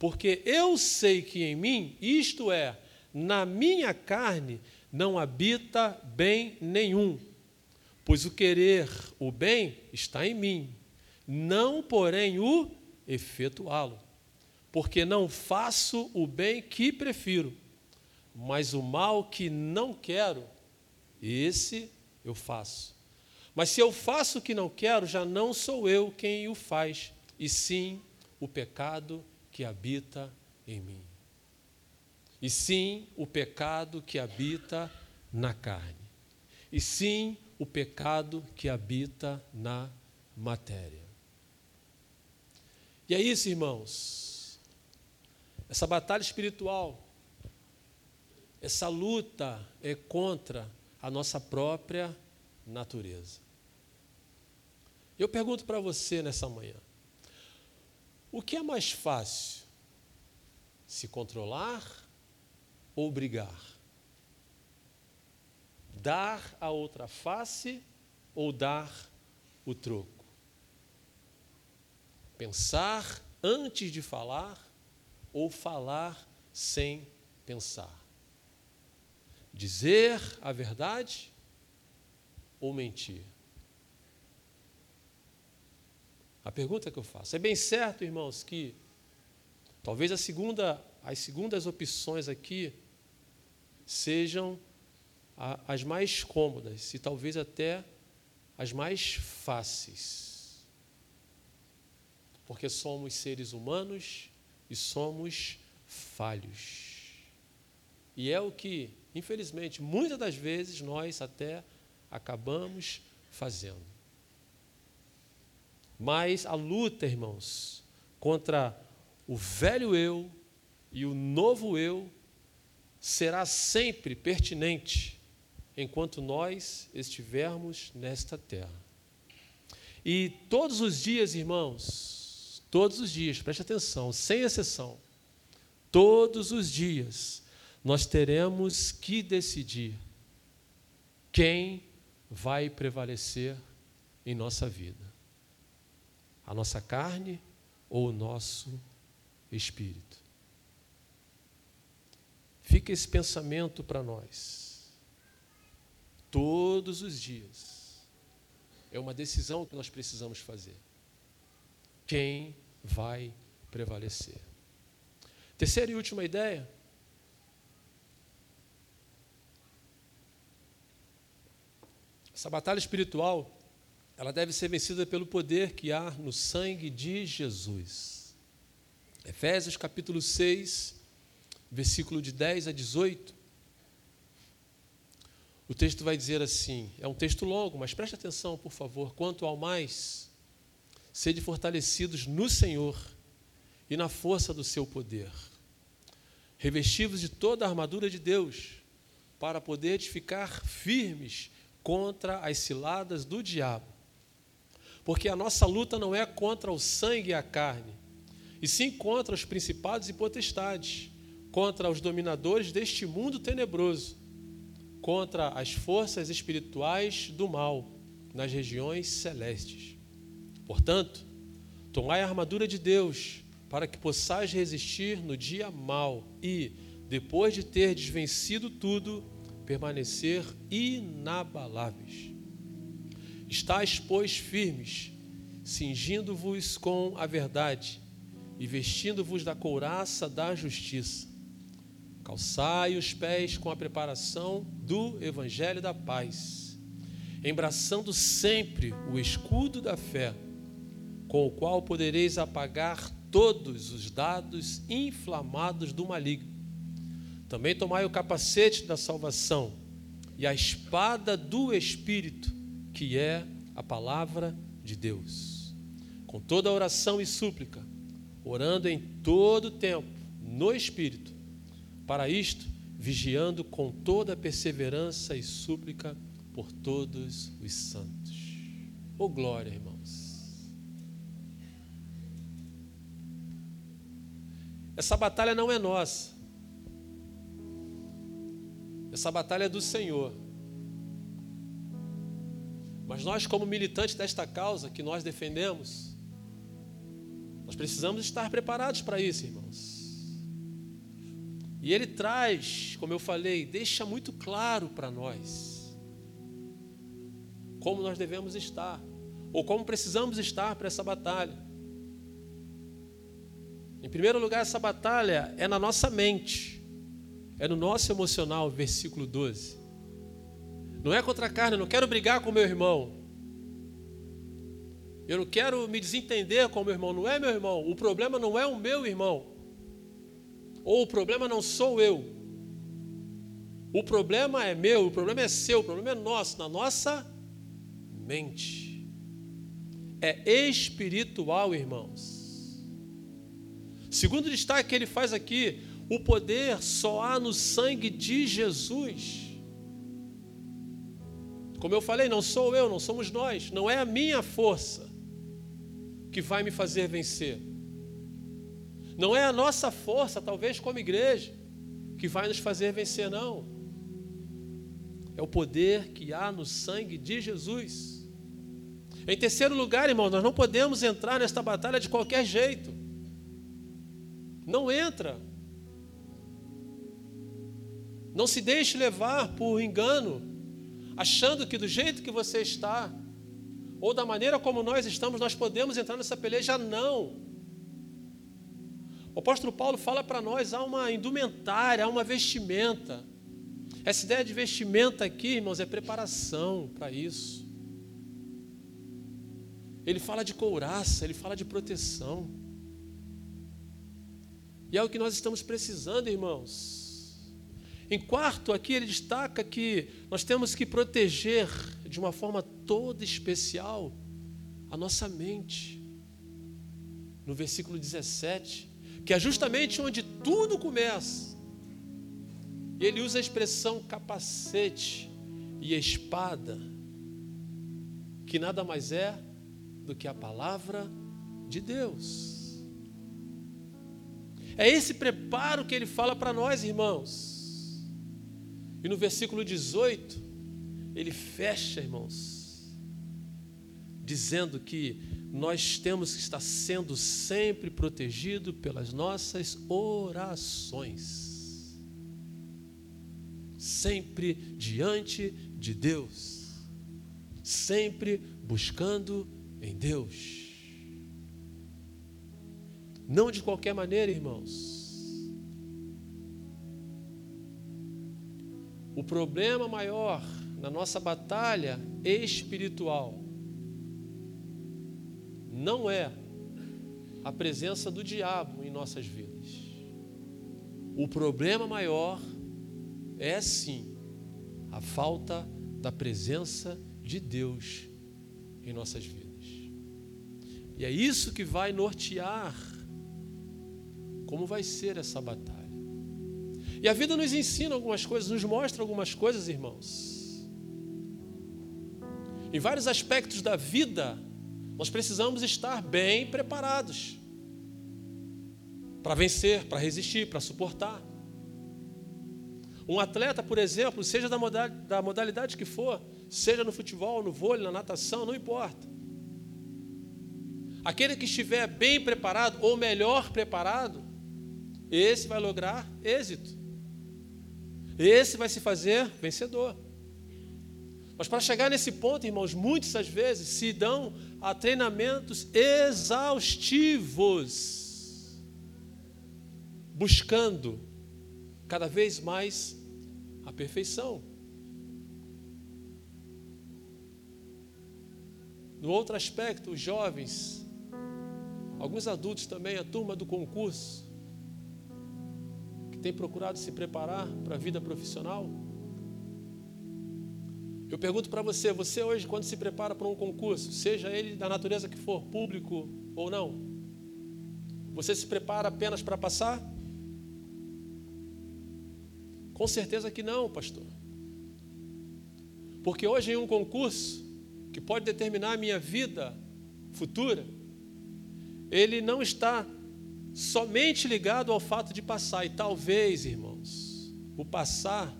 Porque eu sei que em mim, isto é, na minha carne, não habita bem nenhum. Pois o querer o bem está em mim, não, porém, o efetuá-lo. Porque não faço o bem que prefiro, mas o mal que não quero, esse eu faço. Mas se eu faço o que não quero, já não sou eu quem o faz, e sim o pecado que habita em mim. E sim o pecado que habita na carne. E sim o pecado que habita na matéria. E é isso, irmãos. Essa batalha espiritual, essa luta é contra a nossa própria natureza. Eu pergunto para você nessa manhã: o que é mais fácil? Se controlar ou brigar? Dar a outra face ou dar o troco? Pensar antes de falar ou falar sem pensar? Dizer a verdade ou mentir? A pergunta que eu faço. É bem certo, irmãos, que talvez a segunda, as segundas opções aqui sejam a, as mais cômodas e talvez até as mais fáceis. Porque somos seres humanos e somos falhos. E é o que Infelizmente, muitas das vezes nós até acabamos fazendo. Mas a luta, irmãos, contra o velho eu e o novo eu será sempre pertinente enquanto nós estivermos nesta terra. E todos os dias, irmãos, todos os dias, preste atenção, sem exceção, todos os dias, nós teremos que decidir quem vai prevalecer em nossa vida a nossa carne ou o nosso espírito. Fica esse pensamento para nós. Todos os dias. É uma decisão que nós precisamos fazer. Quem vai prevalecer? Terceira e última ideia. Essa batalha espiritual ela deve ser vencida pelo poder que há no sangue de Jesus. Efésios capítulo 6, versículo de 10 a 18. O texto vai dizer assim: é um texto longo, mas preste atenção, por favor. Quanto ao mais, sede fortalecidos no Senhor e na força do seu poder, revestivos de toda a armadura de Deus, para poder ficar firmes contra as ciladas do diabo porque a nossa luta não é contra o sangue e a carne, e sim contra os principados e potestades, contra os dominadores deste mundo tenebroso, contra as forças espirituais do mal nas regiões celestes. Portanto, tomai a armadura de Deus para que possais resistir no dia mal e, depois de ter desvencido tudo, permanecer inabaláveis. Estais, pois, firmes, cingindo-vos com a verdade e vestindo-vos da couraça da justiça. Calçai os pés com a preparação do evangelho da paz, embraçando sempre o escudo da fé, com o qual podereis apagar todos os dados inflamados do maligno. Também tomai o capacete da salvação e a espada do Espírito que é a palavra de Deus. Com toda oração e súplica, orando em todo tempo, no Espírito, para isto, vigiando com toda perseverança e súplica por todos os santos. Oh glória, irmãos. Essa batalha não é nossa. Essa batalha é do Senhor. Mas nós, como militantes desta causa que nós defendemos, nós precisamos estar preparados para isso, irmãos. E ele traz, como eu falei, deixa muito claro para nós como nós devemos estar, ou como precisamos estar para essa batalha. Em primeiro lugar, essa batalha é na nossa mente, é no nosso emocional, versículo 12. Não é contra a carne, eu não quero brigar com meu irmão. Eu não quero me desentender com meu irmão. Não é meu irmão. O problema não é o meu irmão. Ou o problema não sou eu. O problema é meu, o problema é seu, o problema é nosso, na nossa mente. É espiritual, irmãos. Segundo destaque que ele faz aqui, o poder só há no sangue de Jesus. Como eu falei, não sou eu, não somos nós, não é a minha força que vai me fazer vencer. Não é a nossa força, talvez como igreja, que vai nos fazer vencer, não. É o poder que há no sangue de Jesus. Em terceiro lugar, irmão, nós não podemos entrar nesta batalha de qualquer jeito. Não entra. Não se deixe levar por engano achando que do jeito que você está, ou da maneira como nós estamos, nós podemos entrar nessa peleja, não. O apóstolo Paulo fala para nós: há uma indumentária, há uma vestimenta. Essa ideia de vestimenta aqui, irmãos, é preparação para isso. Ele fala de couraça, ele fala de proteção. E é o que nós estamos precisando, irmãos. Em quarto, aqui ele destaca que nós temos que proteger de uma forma toda especial a nossa mente. No versículo 17, que é justamente onde tudo começa. Ele usa a expressão capacete e espada, que nada mais é do que a palavra de Deus. É esse preparo que ele fala para nós, irmãos. E no versículo 18, ele fecha, irmãos, dizendo que nós temos que estar sendo sempre protegido pelas nossas orações. Sempre diante de Deus. Sempre buscando em Deus. Não de qualquer maneira, irmãos. O problema maior na nossa batalha espiritual não é a presença do diabo em nossas vidas. O problema maior é sim a falta da presença de Deus em nossas vidas. E é isso que vai nortear como vai ser essa batalha. E a vida nos ensina algumas coisas, nos mostra algumas coisas, irmãos. Em vários aspectos da vida, nós precisamos estar bem preparados para vencer, para resistir, para suportar. Um atleta, por exemplo, seja da modalidade, da modalidade que for, seja no futebol, no vôlei, na natação, não importa. Aquele que estiver bem preparado ou melhor preparado, esse vai lograr êxito. Esse vai se fazer vencedor. Mas para chegar nesse ponto, irmãos, muitas das vezes se dão a treinamentos exaustivos, buscando cada vez mais a perfeição. No outro aspecto, os jovens, alguns adultos também, a turma do concurso, tem procurado se preparar para a vida profissional, eu pergunto para você, você hoje, quando se prepara para um concurso, seja ele da natureza que for, público ou não, você se prepara apenas para passar? Com certeza que não, pastor. Porque hoje em um concurso que pode determinar a minha vida futura, ele não está somente ligado ao fato de passar. E talvez, irmãos, o passar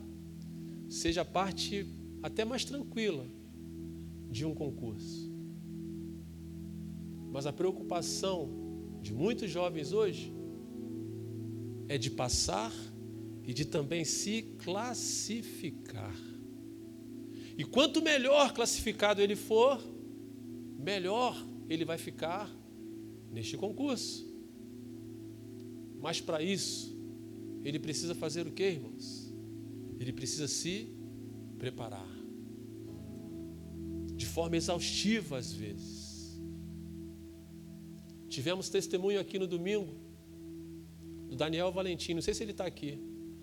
seja parte até mais tranquila de um concurso. Mas a preocupação de muitos jovens hoje é de passar e de também se classificar. E quanto melhor classificado ele for, melhor ele vai ficar neste concurso. Mas para isso, ele precisa fazer o que, irmãos? Ele precisa se preparar. De forma exaustiva, às vezes. Tivemos testemunho aqui no domingo do Daniel Valentim. Não sei se ele está aqui.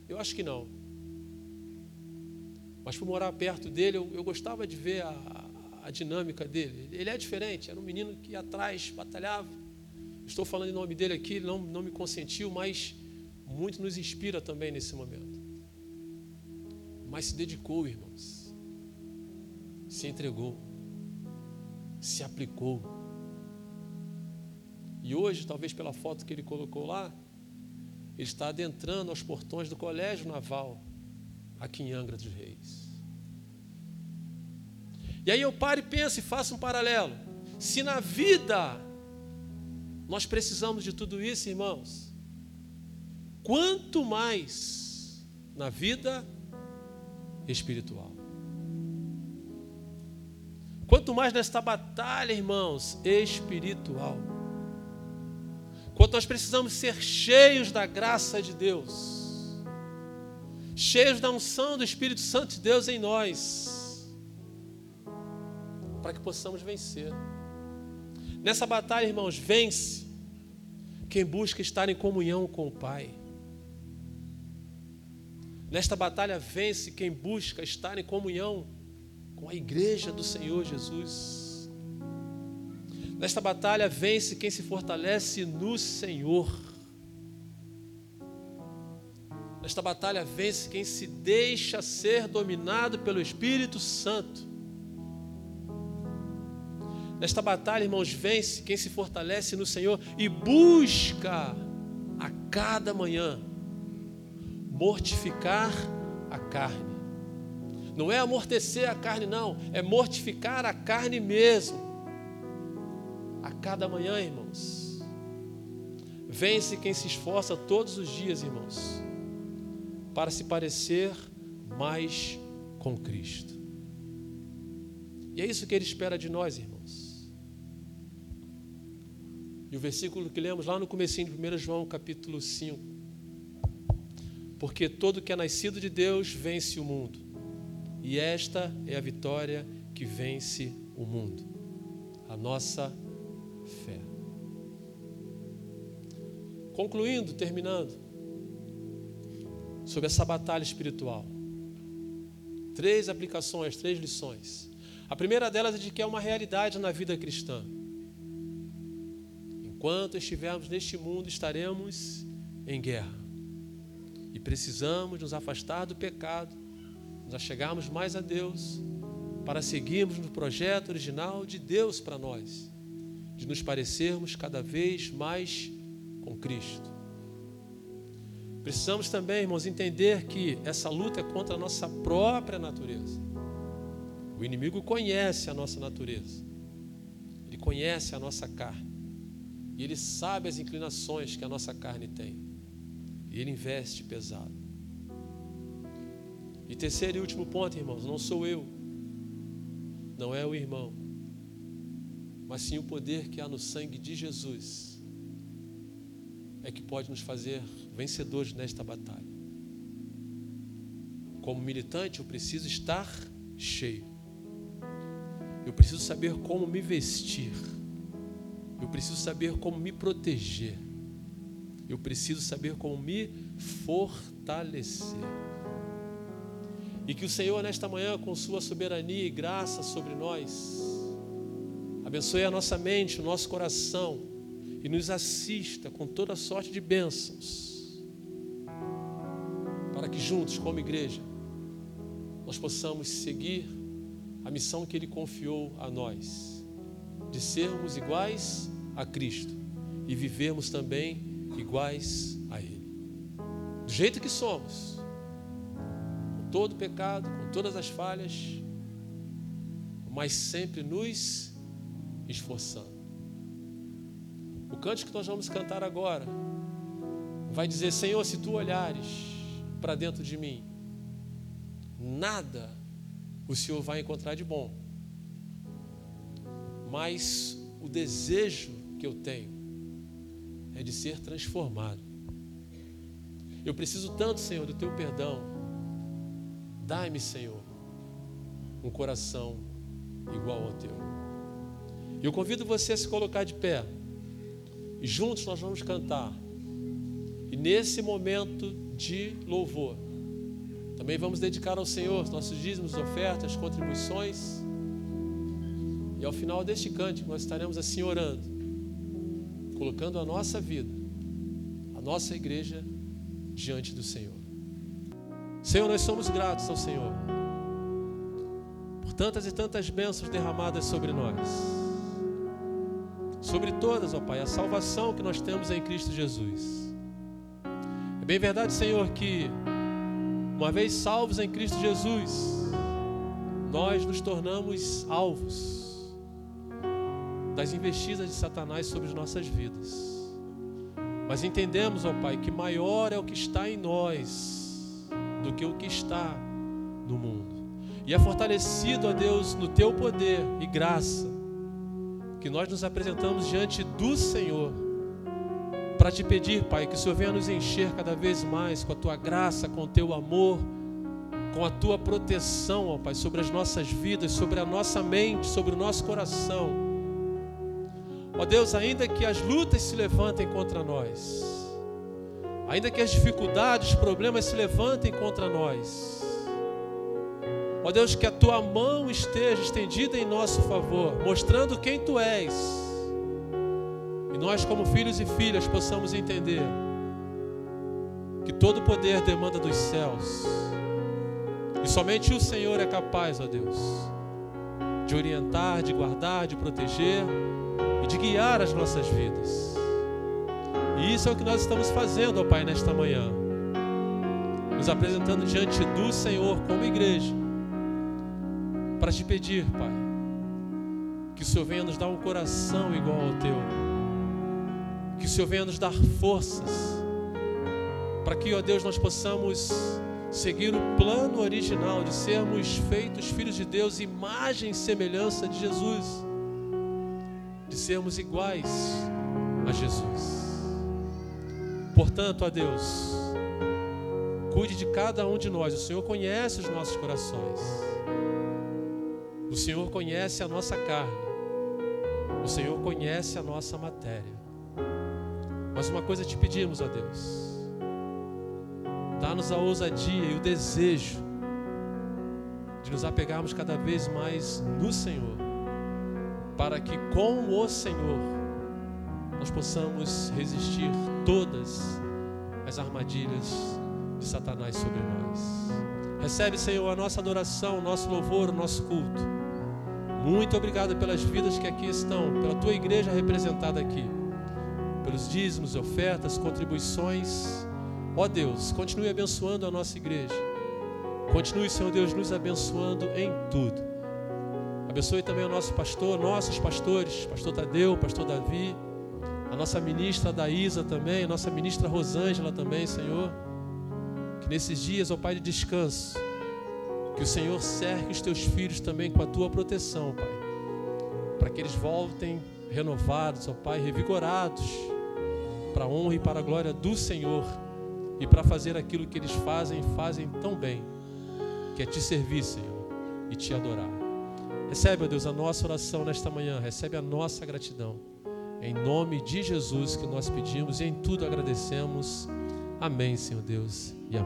Eu acho que não. Mas por morar perto dele, eu, eu gostava de ver a, a, dinâmica dele. Ele é diferente, era um menino que ia atrás, batalhava. Estou falando em nome dele aqui, ele não, não me consentiu, mas muito nos inspira também nesse momento mas se dedicou, irmãos. Se entregou. Se aplicou. E hoje, talvez pela foto que ele colocou lá, ele está adentrando aos portões do Colégio Naval, aqui em Angra dos Reis. E aí eu paro e penso e faço um paralelo. Se na vida nós precisamos de tudo isso, irmãos, quanto mais na vida espiritual. Quanto mais nesta batalha, irmãos, espiritual. Quanto nós precisamos ser cheios da graça de Deus, cheios da unção do Espírito Santo de Deus em nós, para que possamos vencer. Nessa batalha, irmãos, vence quem busca estar em comunhão com o Pai. Nesta batalha vence quem busca estar em comunhão com a igreja do Senhor Jesus. Nesta batalha vence quem se fortalece no Senhor. Nesta batalha vence quem se deixa ser dominado pelo Espírito Santo. Nesta batalha, irmãos, vence quem se fortalece no Senhor e busca a cada manhã mortificar a carne. Não é amortecer a carne, não, é mortificar a carne mesmo. A cada manhã, irmãos. Vence quem se esforça todos os dias, irmãos, para se parecer mais com Cristo. E é isso que Ele espera de nós, irmãos. E o versículo que lemos lá no comecinho de 1 João, capítulo 5. Porque todo que é nascido de Deus vence o mundo. E esta é a vitória que vence o mundo. A nossa fé. Concluindo, terminando, sobre essa batalha espiritual. Três aplicações, três lições. A primeira delas é de que é uma realidade na vida cristã. Enquanto estivermos neste mundo, estaremos em guerra. E precisamos nos afastar do pecado, nos achegarmos mais a Deus, para seguirmos no projeto original de Deus para nós de nos parecermos cada vez mais com Cristo. Precisamos também, irmãos, entender que essa luta é contra a nossa própria natureza. O inimigo conhece a nossa natureza, ele conhece a nossa carne, e ele sabe as inclinações que a nossa carne tem, e ele investe pesado. E terceiro e último ponto, irmãos, não sou eu, não é o irmão, mas sim o poder que há no sangue de Jesus é que pode nos fazer vencedores nesta batalha. Como militante, eu preciso estar cheio. Eu preciso saber como me vestir. Eu preciso saber como me proteger. Eu preciso saber como me fortalecer. E que o Senhor, nesta manhã, com Sua soberania e graça sobre nós, Abençoe a nossa mente, o nosso coração e nos assista com toda sorte de bênçãos, para que juntos, como igreja, nós possamos seguir a missão que Ele confiou a nós, de sermos iguais a Cristo e vivermos também iguais a Ele, do jeito que somos, com todo o pecado, com todas as falhas, mas sempre nos esforçando. O cântico que nós vamos cantar agora vai dizer: Senhor, se tu olhares para dentro de mim, nada o Senhor vai encontrar de bom, mas o desejo que eu tenho é de ser transformado. Eu preciso tanto, Senhor, do teu perdão. Dai-me, Senhor, um coração igual ao teu. Eu convido você a se colocar de pé. E juntos nós vamos cantar. E nesse momento de louvor, também vamos dedicar ao Senhor nossos dízimos, ofertas, contribuições. E ao final deste cântico, nós estaremos assim orando, colocando a nossa vida, a nossa igreja diante do Senhor. Senhor, nós somos gratos ao Senhor por tantas e tantas bênçãos derramadas sobre nós sobre todas, ó Pai, a salvação que nós temos em Cristo Jesus. É bem verdade, Senhor, que uma vez salvos em Cristo Jesus, nós nos tornamos alvos das investidas de Satanás sobre as nossas vidas. Mas entendemos, ó Pai, que maior é o que está em nós do que o que está no mundo. E é fortalecido, ó Deus, no teu poder e graça que nós nos apresentamos diante do Senhor para te pedir, Pai, que o Senhor venha nos encher cada vez mais com a tua graça, com o teu amor, com a tua proteção, ó Pai, sobre as nossas vidas, sobre a nossa mente, sobre o nosso coração. Ó Deus, ainda que as lutas se levantem contra nós, ainda que as dificuldades, os problemas se levantem contra nós, Ó Deus, que a tua mão esteja estendida em nosso favor, mostrando quem tu és E nós, como filhos e filhas, possamos entender que todo poder demanda dos céus. E somente o Senhor é capaz, ó Deus, de orientar, de guardar, de proteger e de guiar as nossas vidas. E isso é o que nós estamos fazendo, ó Pai, nesta manhã. Nos apresentando diante do Senhor como igreja. Para te pedir, Pai, que o Senhor venha nos dar um coração igual ao teu. Que o Senhor venha nos dar forças. Para que, ó Deus, nós possamos seguir o plano original de sermos feitos filhos de Deus, imagem e semelhança de Jesus. De sermos iguais a Jesus. Portanto, a Deus, cuide de cada um de nós. O Senhor conhece os nossos corações. O Senhor conhece a nossa carne. O Senhor conhece a nossa matéria. Mas uma coisa te pedimos, ó Deus. Dá-nos a ousadia e o desejo de nos apegarmos cada vez mais no Senhor, para que com o Senhor nós possamos resistir todas as armadilhas de Satanás sobre nós. Recebe, Senhor, a nossa adoração, o nosso louvor, o nosso culto. Muito obrigado pelas vidas que aqui estão, pela tua igreja representada aqui, pelos dízimos, ofertas, contribuições. Ó Deus, continue abençoando a nossa igreja. Continue, Senhor Deus, nos abençoando em tudo. Abençoe também o nosso pastor, nossos pastores, pastor Tadeu, pastor Davi a nossa ministra Daísa também, a nossa ministra Rosângela também, Senhor. Que nesses dias, ó Pai de descanso, que o Senhor cerque os teus filhos também com a tua proteção, Pai. Para que eles voltem renovados, ó Pai, revigorados, para a honra e para a glória do Senhor e para fazer aquilo que eles fazem e fazem tão bem, que é te servir, Senhor, e te adorar. Recebe, ó Deus, a nossa oração nesta manhã, recebe a nossa gratidão. Em nome de Jesus que nós pedimos e em tudo agradecemos. Amém, Senhor Deus, e amém.